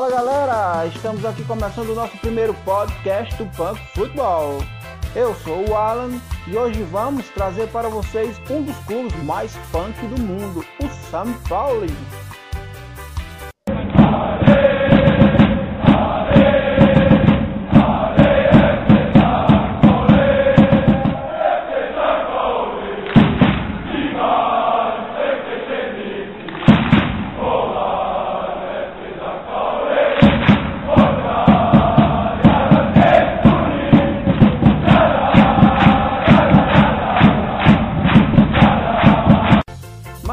galera, estamos aqui começando o nosso primeiro podcast do Punk Futebol. Eu sou o Alan e hoje vamos trazer para vocês um dos clubes mais punk do mundo, o São Paulo.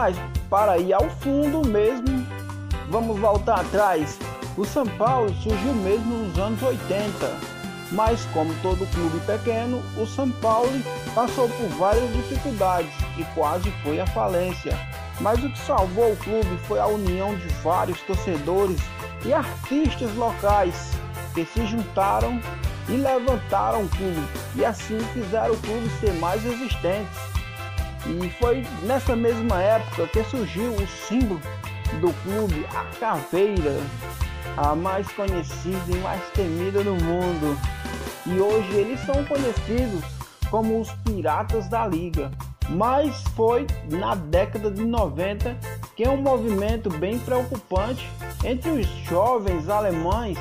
Mas para ir ao fundo mesmo, vamos voltar atrás. O São Paulo surgiu mesmo nos anos 80, mas como todo clube pequeno, o São Paulo passou por várias dificuldades e quase foi à falência. Mas o que salvou o clube foi a união de vários torcedores e artistas locais que se juntaram e levantaram o clube e assim fizeram o clube ser mais resistente. E foi nessa mesma época que surgiu o símbolo do clube, a caveira, a mais conhecida e mais temida no mundo. E hoje eles são conhecidos como os Piratas da Liga. Mas foi na década de 90 que um movimento bem preocupante entre os jovens alemães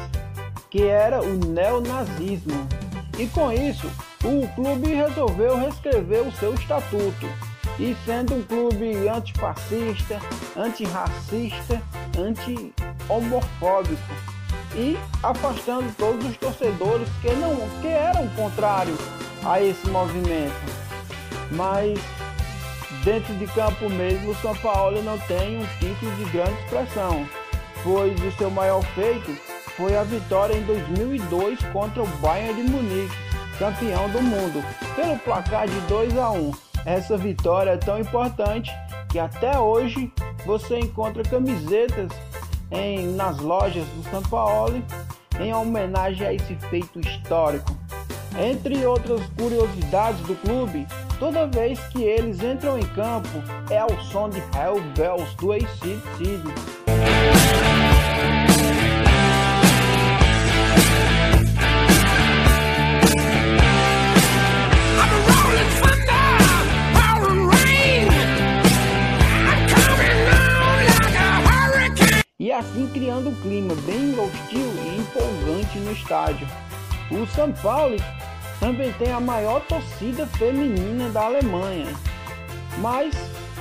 que era o neonazismo. E com isso, o clube resolveu reescrever o seu estatuto. E sendo um clube antifascista, antirracista, anti-homofóbico. E afastando todos os torcedores que, não, que eram contrários a esse movimento. Mas dentro de campo mesmo, o São Paulo não tem um título de grande expressão, pois o seu maior feito foi a vitória em 2002 contra o Bayern de Munique, campeão do mundo, pelo placar de 2 a 1. Essa vitória é tão importante que até hoje você encontra camisetas em, nas lojas do São Paulo em homenagem a esse feito histórico. Entre outras curiosidades do clube, toda vez que eles entram em campo é ao som de Hell Bells do ACDC. e assim criando um clima bem hostil e empolgante no estádio. O São Paulo também tem a maior torcida feminina da Alemanha, mas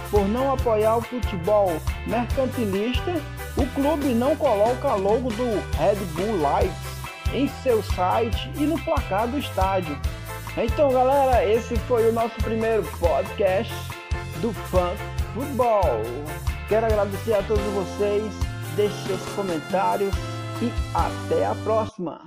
por não apoiar o futebol mercantilista, o clube não coloca logo do Red Bull Lights em seu site e no placar do estádio. Então, galera, esse foi o nosso primeiro podcast do Funk Futebol. Quero agradecer a todos vocês deixe seus comentários e até a próxima!